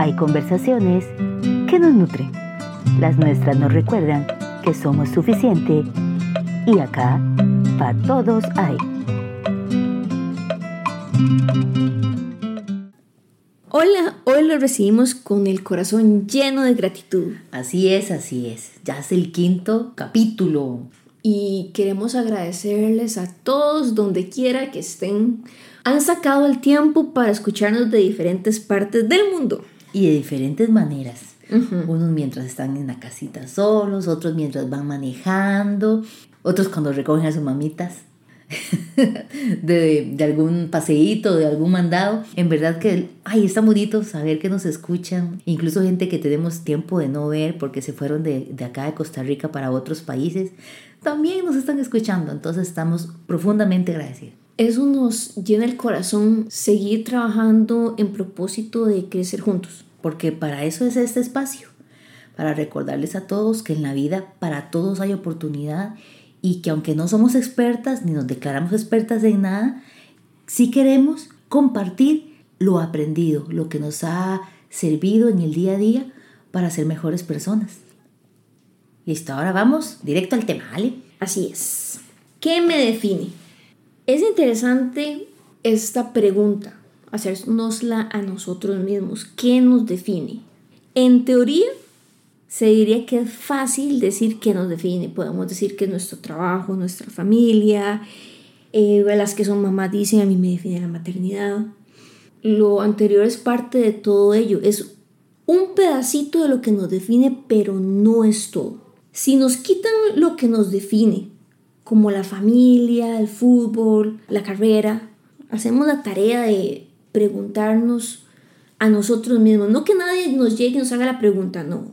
hay conversaciones que nos nutren. Las nuestras nos recuerdan que somos suficiente y acá para todos hay. Hola, hoy lo recibimos con el corazón lleno de gratitud. Así es, así es. Ya es el quinto capítulo. Y queremos agradecerles a todos donde quiera que estén. Han sacado el tiempo para escucharnos de diferentes partes del mundo. Y de diferentes maneras. Unos mientras están en la casita solos, otros mientras van manejando, otros cuando recogen a sus mamitas. de, de, algún paseíto, de algún mandado. En verdad que, ay, está bonito saber que nos escuchan. Incluso gente que tenemos tiempo de no ver porque se fueron de, de acá de Costa Rica para otros países, también nos están escuchando. Entonces estamos profundamente agradecidos. Eso nos llena el corazón seguir trabajando en propósito de crecer juntos. Porque para eso es este espacio. Para recordarles a todos que en la vida para todos hay oportunidad y que aunque no somos expertas ni nos declaramos expertas en nada, sí queremos compartir lo aprendido, lo que nos ha servido en el día a día para ser mejores personas. Listo, ahora vamos directo al tema, ¿vale? Así es. ¿Qué me define? Es interesante esta pregunta, hacernosla a nosotros mismos. ¿Qué nos define? En teoría, se diría que es fácil decir qué nos define. Podemos decir que es nuestro trabajo, nuestra familia. Eh, las que son mamás dicen, a mí me define la maternidad. Lo anterior es parte de todo ello. Es un pedacito de lo que nos define, pero no es todo. Si nos quitan lo que nos define, como la familia, el fútbol, la carrera, hacemos la tarea de preguntarnos a nosotros mismos. No que nadie nos llegue y nos haga la pregunta, no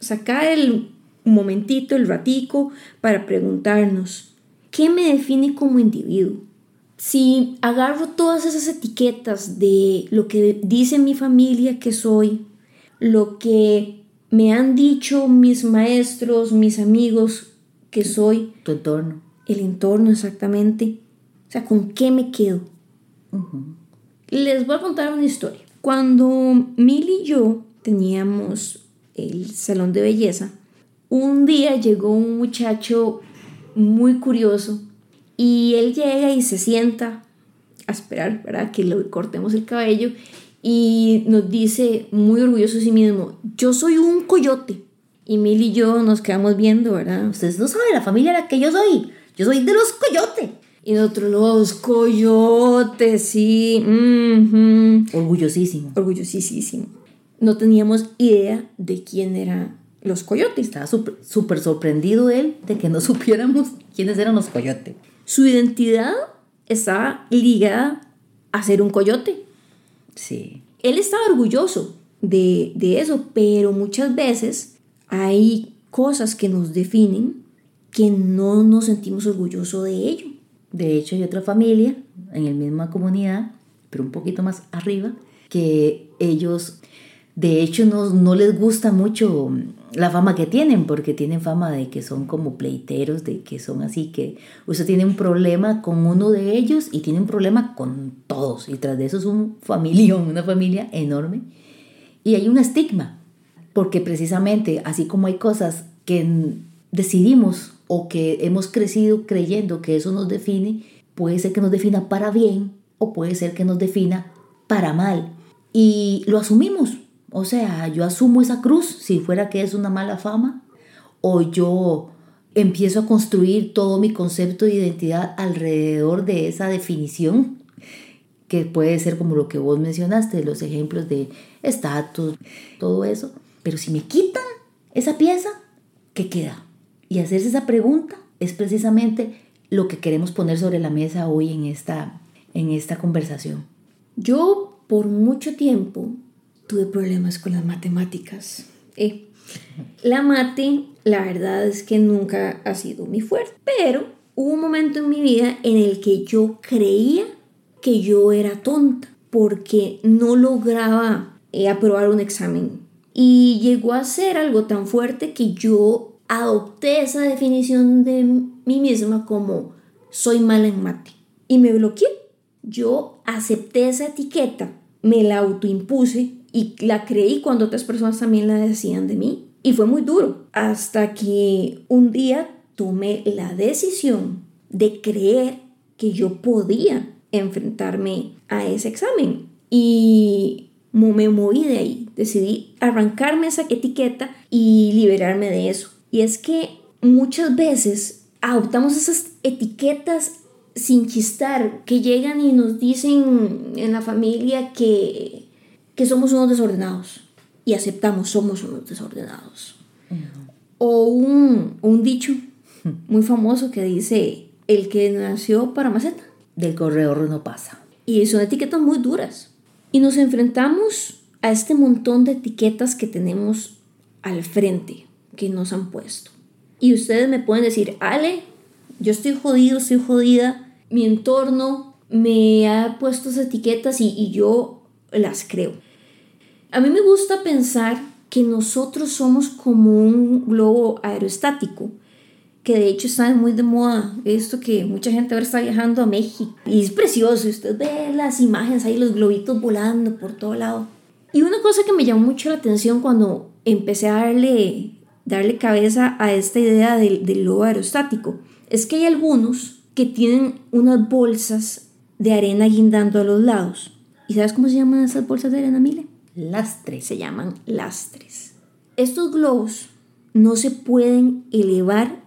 sacar el momentito, el ratico, para preguntarnos, ¿qué me define como individuo? Si agarro todas esas etiquetas de lo que dice mi familia que soy, lo que me han dicho mis maestros, mis amigos que soy. Tu entorno. El entorno, exactamente. O sea, ¿con qué me quedo? Les voy a contar una historia. Cuando Milly y yo teníamos el salón de belleza, un día llegó un muchacho muy curioso y él llega y se sienta a esperar para que le cortemos el cabello y nos dice muy orgulloso de sí mismo, yo soy un coyote. Y Mil y yo nos quedamos viendo, ¿verdad? Ustedes no saben la familia a la que yo soy. Yo soy de los coyotes. Y nosotros los coyotes, sí. Orgullosísimo. Orgullosísimo no teníamos idea de quién eran los coyotes. Estaba súper sorprendido él de que no supiéramos quiénes eran los coyotes. Su identidad estaba ligada a ser un coyote. Sí. Él estaba orgulloso de, de eso, pero muchas veces hay cosas que nos definen que no nos sentimos orgullosos de ello. De hecho, hay otra familia en la misma comunidad, pero un poquito más arriba, que ellos de hecho, no, les gusta mucho la fama que tienen, porque tienen fama de que son como pleiteros, de que son así, que usted tiene un problema con uno de ellos y tiene un problema con todos. Y tras de eso es un familión, una familia enorme. Y hay un estigma, porque precisamente así como hay cosas que decidimos o que hemos crecido creyendo que eso nos define, puede ser que nos defina para bien o puede ser que nos defina para mal. Y lo asumimos o sea, yo asumo esa cruz si fuera que es una mala fama o yo empiezo a construir todo mi concepto de identidad alrededor de esa definición que puede ser como lo que vos mencionaste, los ejemplos de estatus, todo eso. Pero si me quitan esa pieza, ¿qué queda? Y hacerse esa pregunta es precisamente lo que queremos poner sobre la mesa hoy en esta, en esta conversación. Yo por mucho tiempo tuve problemas con las matemáticas. Eh, la mate, la verdad es que nunca ha sido mi fuerte, pero hubo un momento en mi vida en el que yo creía que yo era tonta porque no lograba eh, aprobar un examen. Y llegó a ser algo tan fuerte que yo adopté esa definición de mí misma como soy mala en mate. Y me bloqueé. Yo acepté esa etiqueta, me la autoimpuse y la creí cuando otras personas también la decían de mí. Y fue muy duro hasta que un día tomé la decisión de creer que yo podía enfrentarme a ese examen. Y me moví de ahí, decidí arrancarme esa etiqueta y liberarme de eso. Y es que muchas veces adoptamos esas etiquetas sin chistar, que llegan y nos dicen en la familia que, que somos unos desordenados y aceptamos somos unos desordenados. O un, un dicho muy famoso que dice, el que nació para maceta. Del corredor no pasa. Y son etiquetas muy duras. Y nos enfrentamos a este montón de etiquetas que tenemos al frente, que nos han puesto. Y ustedes me pueden decir, Ale, yo estoy jodido, estoy jodida, mi entorno me ha puesto esas etiquetas y, y yo las creo. A mí me gusta pensar que nosotros somos como un globo aerostático que de hecho está muy de moda, esto que mucha gente ahora está viajando a México. Y es precioso, usted ve las imágenes ahí, los globitos volando por todo lado. Y una cosa que me llamó mucho la atención cuando empecé a darle, darle cabeza a esta idea del, del globo aerostático, es que hay algunos que tienen unas bolsas de arena guindando a los lados. ¿Y sabes cómo se llaman esas bolsas de arena, Mile? Lastres. Se llaman lastres. Estos globos no se pueden elevar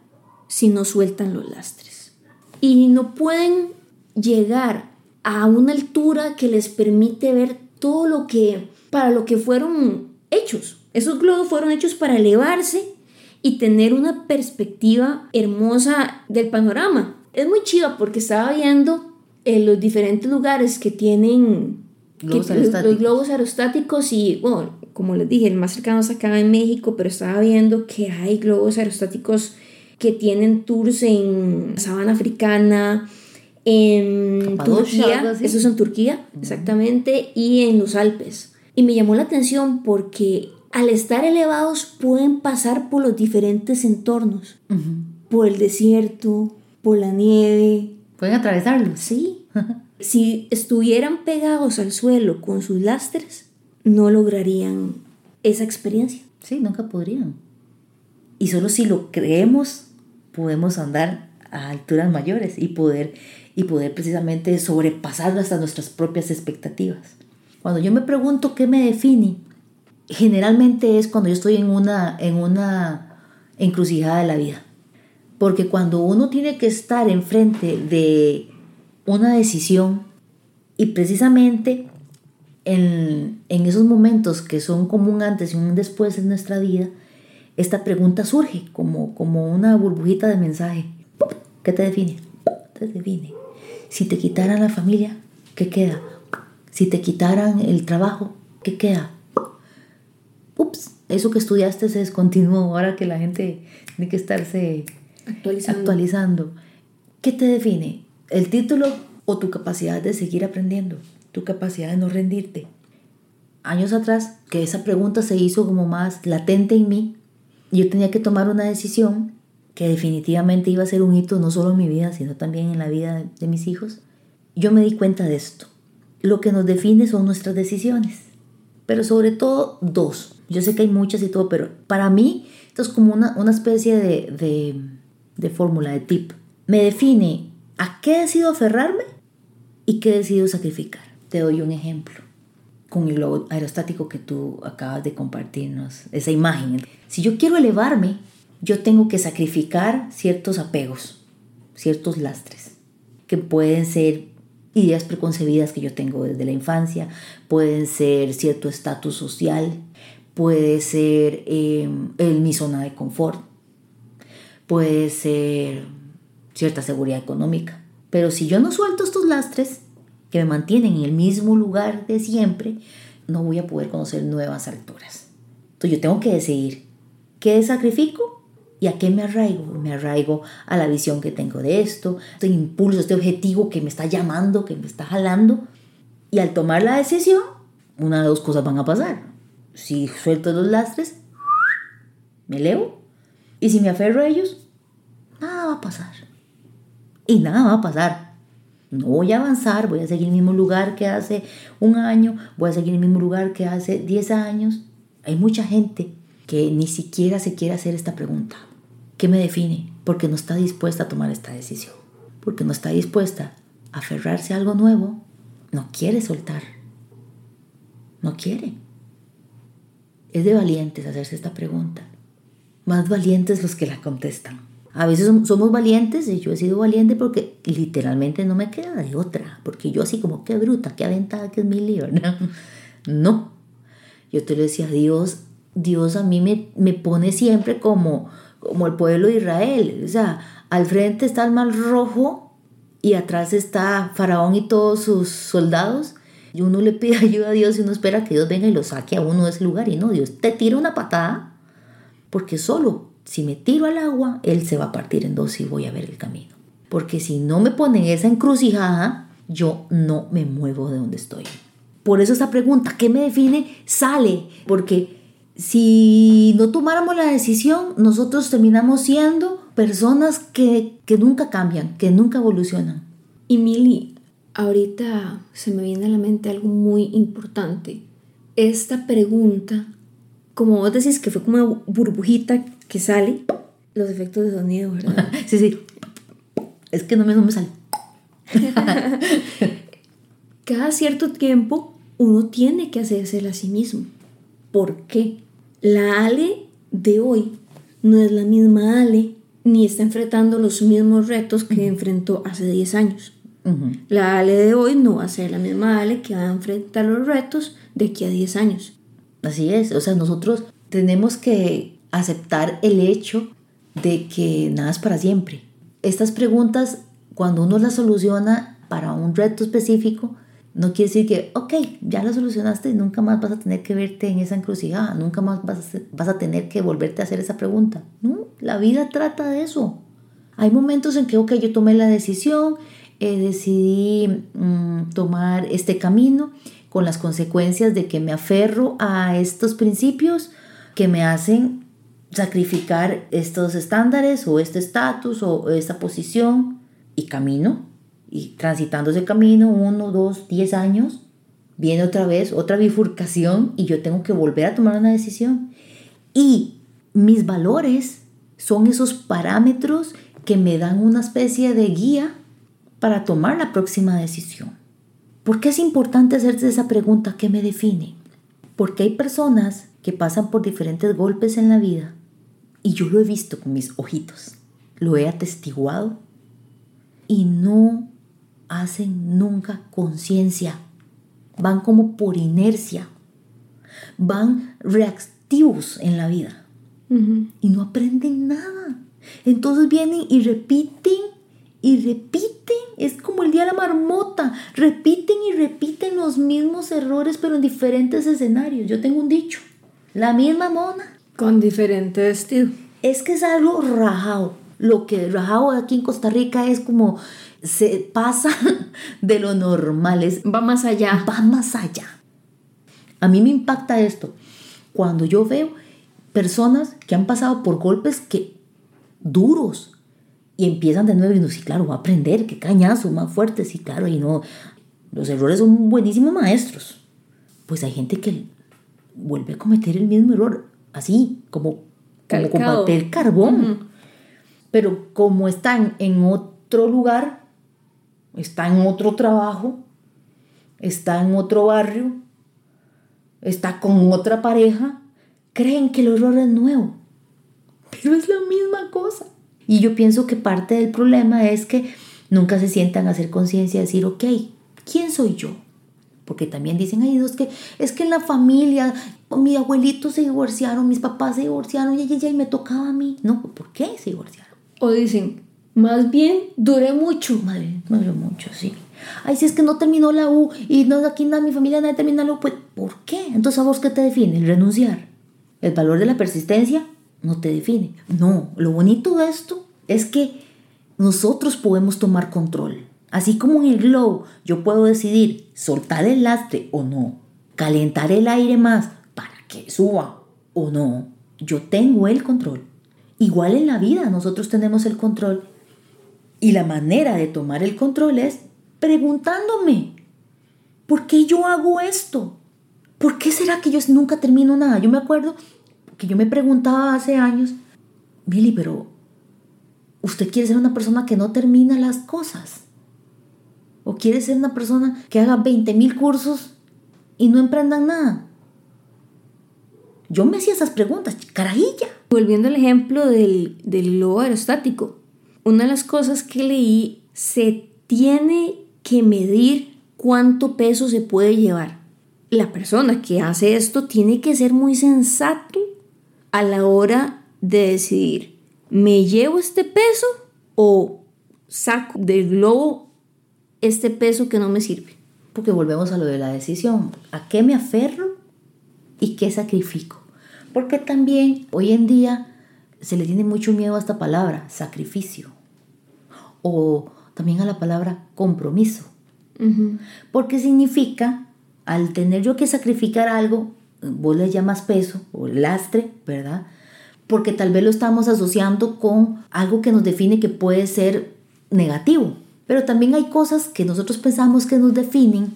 si no sueltan los lastres. Y no pueden llegar a una altura que les permite ver todo lo que, para lo que fueron hechos. Esos globos fueron hechos para elevarse y tener una perspectiva hermosa del panorama. Es muy chido porque estaba viendo en los diferentes lugares que tienen Globos que- aerostáticos. los globos aerostáticos y, bueno, como les dije, el más cercano es acá en México, pero estaba viendo que hay globos aerostáticos que tienen tours en sabana africana, en Turquía, eso es en Turquía, exactamente, y en los Alpes. Y me llamó la atención porque al estar elevados pueden pasar por los diferentes entornos, por el desierto, por la nieve, Pueden atravesarlos. Sí. si estuvieran pegados al suelo con sus lastres, no lograrían esa experiencia. Sí, nunca podrían. Y solo si lo creemos, podemos andar a alturas mayores y poder, y poder precisamente sobrepasar hasta nuestras propias expectativas. Cuando yo me pregunto qué me define, generalmente es cuando yo estoy en una, en una encrucijada de la vida. Porque cuando uno tiene que estar enfrente de una decisión y precisamente en, en esos momentos que son como un antes y un después en nuestra vida, esta pregunta surge como, como una burbujita de mensaje. ¿Qué te define? Te define. Si te quitaran la familia, ¿qué queda? Si te quitaran el trabajo, ¿qué queda? Ups, eso que estudiaste se descontinuó ahora que la gente tiene que estarse Actualizando. actualizando. ¿Qué te define? ¿El título o tu capacidad de seguir aprendiendo? Tu capacidad de no rendirte. Años atrás, que esa pregunta se hizo como más latente en mí, yo tenía que tomar una decisión que definitivamente iba a ser un hito no solo en mi vida, sino también en la vida de, de mis hijos. Yo me di cuenta de esto. Lo que nos define son nuestras decisiones, pero sobre todo dos. Yo sé que hay muchas y todo, pero para mí esto es como una, una especie de, de, de fórmula, de tip. Me define a qué decido aferrarme y qué decido sacrificar. Te doy un ejemplo con el globo aerostático que tú acabas de compartirnos, esa imagen. Si yo quiero elevarme, yo tengo que sacrificar ciertos apegos, ciertos lastres, que pueden ser ideas preconcebidas que yo tengo desde la infancia, pueden ser cierto estatus social, puede ser eh, el, mi zona de confort, puede ser cierta seguridad económica. Pero si yo no suelto estos lastres que me mantienen en el mismo lugar de siempre, no voy a poder conocer nuevas alturas. Entonces yo tengo que decidir qué sacrifico y a qué me arraigo. Me arraigo a la visión que tengo de esto, este impulso, este objetivo que me está llamando, que me está jalando. Y al tomar la decisión, una de dos cosas van a pasar. Si suelto los lastres, me elevo. Y si me aferro a ellos, nada va a pasar. Y nada va a pasar. no voy a avanzar, voy a seguir el mismo lugar que hace un año, voy a seguir el mismo lugar que hace 10 años. Hay mucha gente que ni siquiera se quiere hacer esta pregunta. ¿Qué me define? Porque no está dispuesta a tomar esta decisión. Porque no está dispuesta a aferrarse a algo nuevo. No quiere soltar. No quiere. Es de valientes hacerse esta pregunta. Más valientes los que la contestan. A veces somos valientes y yo he sido valiente porque literalmente no me queda de otra. Porque yo así como, qué bruta, qué aventada que es mi lío. No. Yo te lo decía, Dios, Dios a mí me, me pone siempre como, como el pueblo de Israel. O sea, al frente está el mar rojo y atrás está Faraón y todos sus soldados. Y uno le pide ayuda a Dios y uno espera que Dios venga y lo saque a uno de ese lugar. Y no, Dios te tira una patada porque solo si me tiro al agua, Él se va a partir en dos y voy a ver el camino. Porque si no me ponen esa encrucijada, yo no me muevo de donde estoy. Por eso esa pregunta, ¿qué me define? Sale. Porque si no tomáramos la decisión, nosotros terminamos siendo personas que, que nunca cambian, que nunca evolucionan. Y Mili, ahorita se me viene a la mente algo muy importante. Esta pregunta, como vos decís que fue como una burbujita que sale, los efectos de sonido, ¿verdad? sí, sí. Es que no me, no me sale. Cada cierto tiempo uno tiene que hacerse a sí mismo. ¿Por qué? La Ale de hoy no es la misma Ale ni está enfrentando los mismos retos que enfrentó hace 10 años. La Ale de hoy no va a ser la misma Ale que va a enfrentar los retos de aquí a 10 años. Así es, o sea, nosotros tenemos que aceptar el hecho de que nada es para siempre. Estas preguntas, cuando uno las soluciona para un reto específico, no quiere decir que, ok, ya la solucionaste y nunca más vas a tener que verte en esa encrucijada, nunca más vas a, vas a tener que volverte a hacer esa pregunta. No, la vida trata de eso. Hay momentos en que, ok, yo tomé la decisión, eh, decidí mm, tomar este camino con las consecuencias de que me aferro a estos principios que me hacen sacrificar estos estándares o este estatus o esta posición y camino y transitando ese camino, uno, dos, diez años, viene otra vez otra bifurcación y yo tengo que volver a tomar una decisión. Y mis valores son esos parámetros que me dan una especie de guía para tomar la próxima decisión. ¿Por qué es importante hacerse esa pregunta? ¿Qué me define? Porque hay personas que pasan por diferentes golpes en la vida y yo lo he visto con mis ojitos, lo he atestiguado y no hacen nunca conciencia. Van como por inercia. Van reactivos en la vida. Y no aprenden nada. Entonces vienen y repiten y repiten. Es como el día de la marmota. Repiten y repiten los mismos errores, pero en diferentes escenarios. Yo tengo un dicho. La misma mona. Con diferente vestido. Es que es algo rajado. Lo que rajado aquí en Costa Rica es como se pasa de lo normal, va más allá. Va más allá. A mí me impacta esto. Cuando yo veo personas que han pasado por golpes que duros y empiezan de nuevo y no, sí, claro, va a aprender, qué cañazo, más fuerte, sí, claro, y no, los errores son buenísimos maestros. Pues hay gente que vuelve a cometer el mismo error, así, como, como con papel carbón. Pero como están en otro lugar, está en otro trabajo, está en otro barrio, está con otra pareja, creen que el horror es nuevo, pero es la misma cosa. Y yo pienso que parte del problema es que nunca se sientan a hacer conciencia decir, ok, ¿quién soy yo? Porque también dicen, ay Dios, que es que en la familia, mi abuelito se divorciaron, mis papás se divorciaron, y, y, y me tocaba a mí. No, ¿por qué se divorciaron? O dicen, más bien, duré mucho. Madre, duré mucho, sí. Ay, si es que no terminó la U y no aquí nada, mi familia nadie termina la U, pues, ¿por qué? Entonces, ¿a vos qué te define? El renunciar. El valor de la persistencia no te define. No, lo bonito de esto es que nosotros podemos tomar control. Así como en el glow, yo puedo decidir soltar el lastre o no, calentar el aire más para que suba o no. Yo tengo el control. Igual en la vida nosotros tenemos el control y la manera de tomar el control es preguntándome, ¿por qué yo hago esto? ¿Por qué será que yo nunca termino nada? Yo me acuerdo que yo me preguntaba hace años, Mili, pero usted quiere ser una persona que no termina las cosas. O quiere ser una persona que haga 20 mil cursos y no emprendan nada. Yo me hacía esas preguntas, carajilla. Volviendo al ejemplo del, del globo aerostático, una de las cosas que leí, se tiene que medir cuánto peso se puede llevar. La persona que hace esto tiene que ser muy sensato a la hora de decidir, ¿me llevo este peso o saco del globo este peso que no me sirve? Porque volvemos a lo de la decisión. ¿A qué me aferro y qué sacrifico? Porque también hoy en día se le tiene mucho miedo a esta palabra, sacrificio. O también a la palabra compromiso. Porque significa, al tener yo que sacrificar algo, vos le llamas peso o lastre, ¿verdad? Porque tal vez lo estamos asociando con algo que nos define que puede ser negativo. Pero también hay cosas que nosotros pensamos que nos definen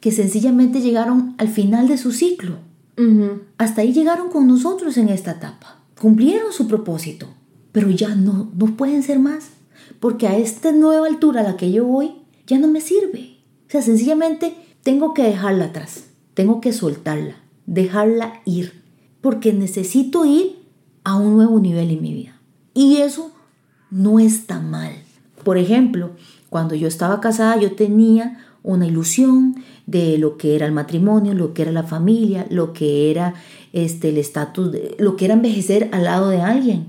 que sencillamente llegaron al final de su ciclo. Hasta ahí llegaron con nosotros en esta etapa. Cumplieron su propósito, pero ya no, no pueden ser más. Porque a esta nueva altura a la que yo voy, ya no me sirve. O sea, sencillamente tengo que dejarla atrás. Tengo que soltarla, dejarla ir. Porque necesito ir a un nuevo nivel en mi vida. Y eso no está mal. Por ejemplo, cuando yo estaba casada, yo tenía una ilusión de lo que era el matrimonio, lo que era la familia, lo que era este, el estatus, lo que era envejecer al lado de alguien.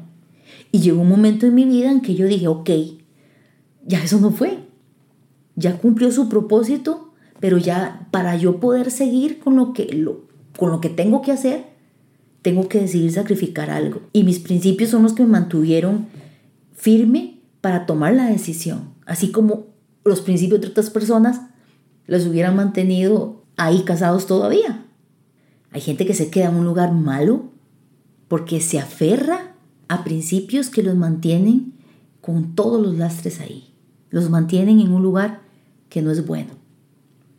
Y llegó un momento en mi vida en que yo dije, ok, ya eso no fue. Ya cumplió su propósito, pero ya para yo poder seguir con lo que, lo, con lo que tengo que hacer, tengo que decidir sacrificar algo. Y mis principios son los que me mantuvieron firme para tomar la decisión. Así como los principios de otras personas los hubieran mantenido ahí casados todavía. Hay gente que se queda en un lugar malo porque se aferra a principios que los mantienen con todos los lastres ahí. Los mantienen en un lugar que no es bueno.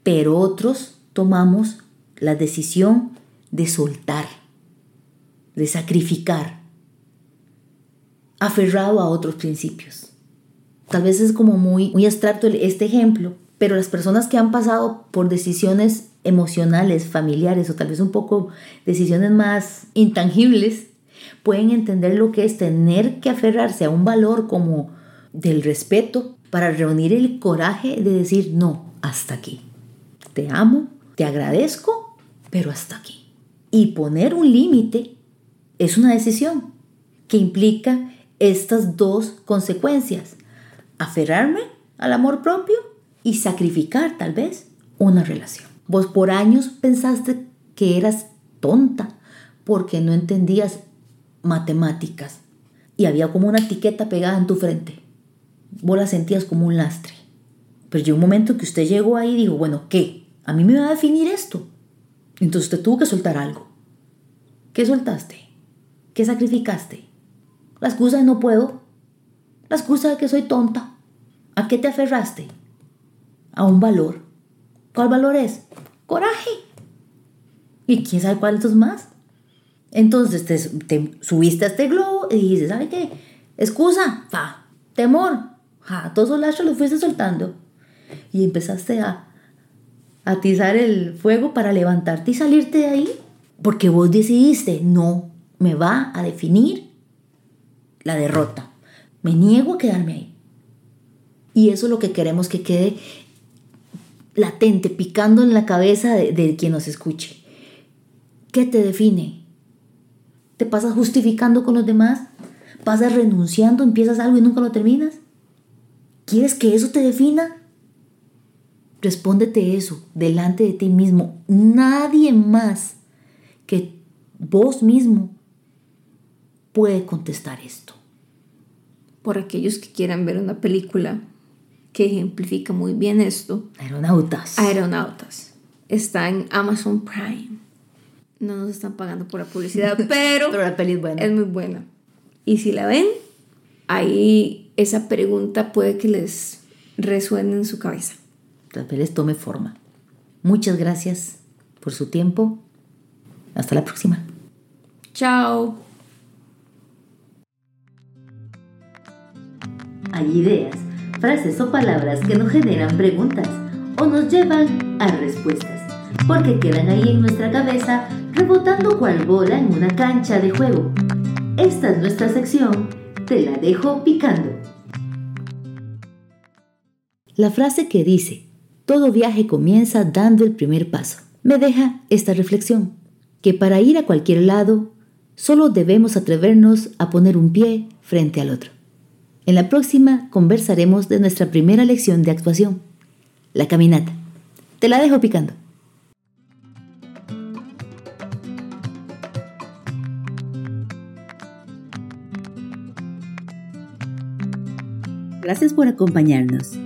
Pero otros tomamos la decisión de soltar, de sacrificar, aferrado a otros principios. Tal vez es como muy, muy abstracto este ejemplo, pero las personas que han pasado por decisiones emocionales, familiares o tal vez un poco decisiones más intangibles, pueden entender lo que es tener que aferrarse a un valor como del respeto para reunir el coraje de decir no, hasta aquí. Te amo, te agradezco, pero hasta aquí. Y poner un límite es una decisión que implica estas dos consecuencias. Aferrarme al amor propio y sacrificar tal vez una relación. Vos por años pensaste que eras tonta porque no entendías matemáticas y había como una etiqueta pegada en tu frente. Vos la sentías como un lastre. Pero llegó un momento que usted llegó ahí y dijo, bueno, ¿qué? A mí me va a definir esto. Entonces usted tuvo que soltar algo. ¿Qué soltaste? ¿Qué sacrificaste? La excusa de no puedo. La excusa de que soy tonta. ¿A qué te aferraste? a un valor. ¿Cuál valor es? Coraje. ¿Y quién sabe cuántos más? Entonces te, subiste a este globo y dices, ¿sabe qué? Excusa, fa, temor, ja, todos los lachos los fuiste soltando. Y empezaste a atizar el fuego para levantarte y salirte de ahí. Porque vos decidiste, no, me va a definir la derrota. Me niego a quedarme ahí. Y eso es lo que queremos que quede latente, picando en la cabeza de, quien nos escuche. ¿Qué te define? ¿Te pasas justificando con los demás? ¿Pasas renunciando, empiezas algo y nunca lo terminas? ¿Quieres que eso te defina? Respóndete eso delante de ti mismo. Nadie más que vos mismo puede contestar esto. Por aquellos que quieran ver una película que ejemplifica muy bien esto. Aeronautas. Aeronautas. Está en Amazon Prime. No nos están pagando por la publicidad, pero, la peli es buena. Es muy buena. Y si la ven, ahí esa pregunta puede que les resuene en su cabeza. Tal vez tome forma. Muchas gracias por su tiempo. Hasta la próxima. Chao. Hay ideas, frases o palabras que nos generan preguntas o nos llevan a respuestas, porque quedan ahí en nuestra cabeza rebotando cual bola en una cancha de juego. Esta es nuestra sección, te la dejo picando. La frase que dice, todo viaje comienza dando el primer paso, me deja esta reflexión, que para ir a cualquier lado, solo debemos atrevernos a poner un pie frente al otro. En la próxima conversaremos de nuestra primera lección de actuación, la caminata. Te la dejo picando. Gracias por acompañarnos.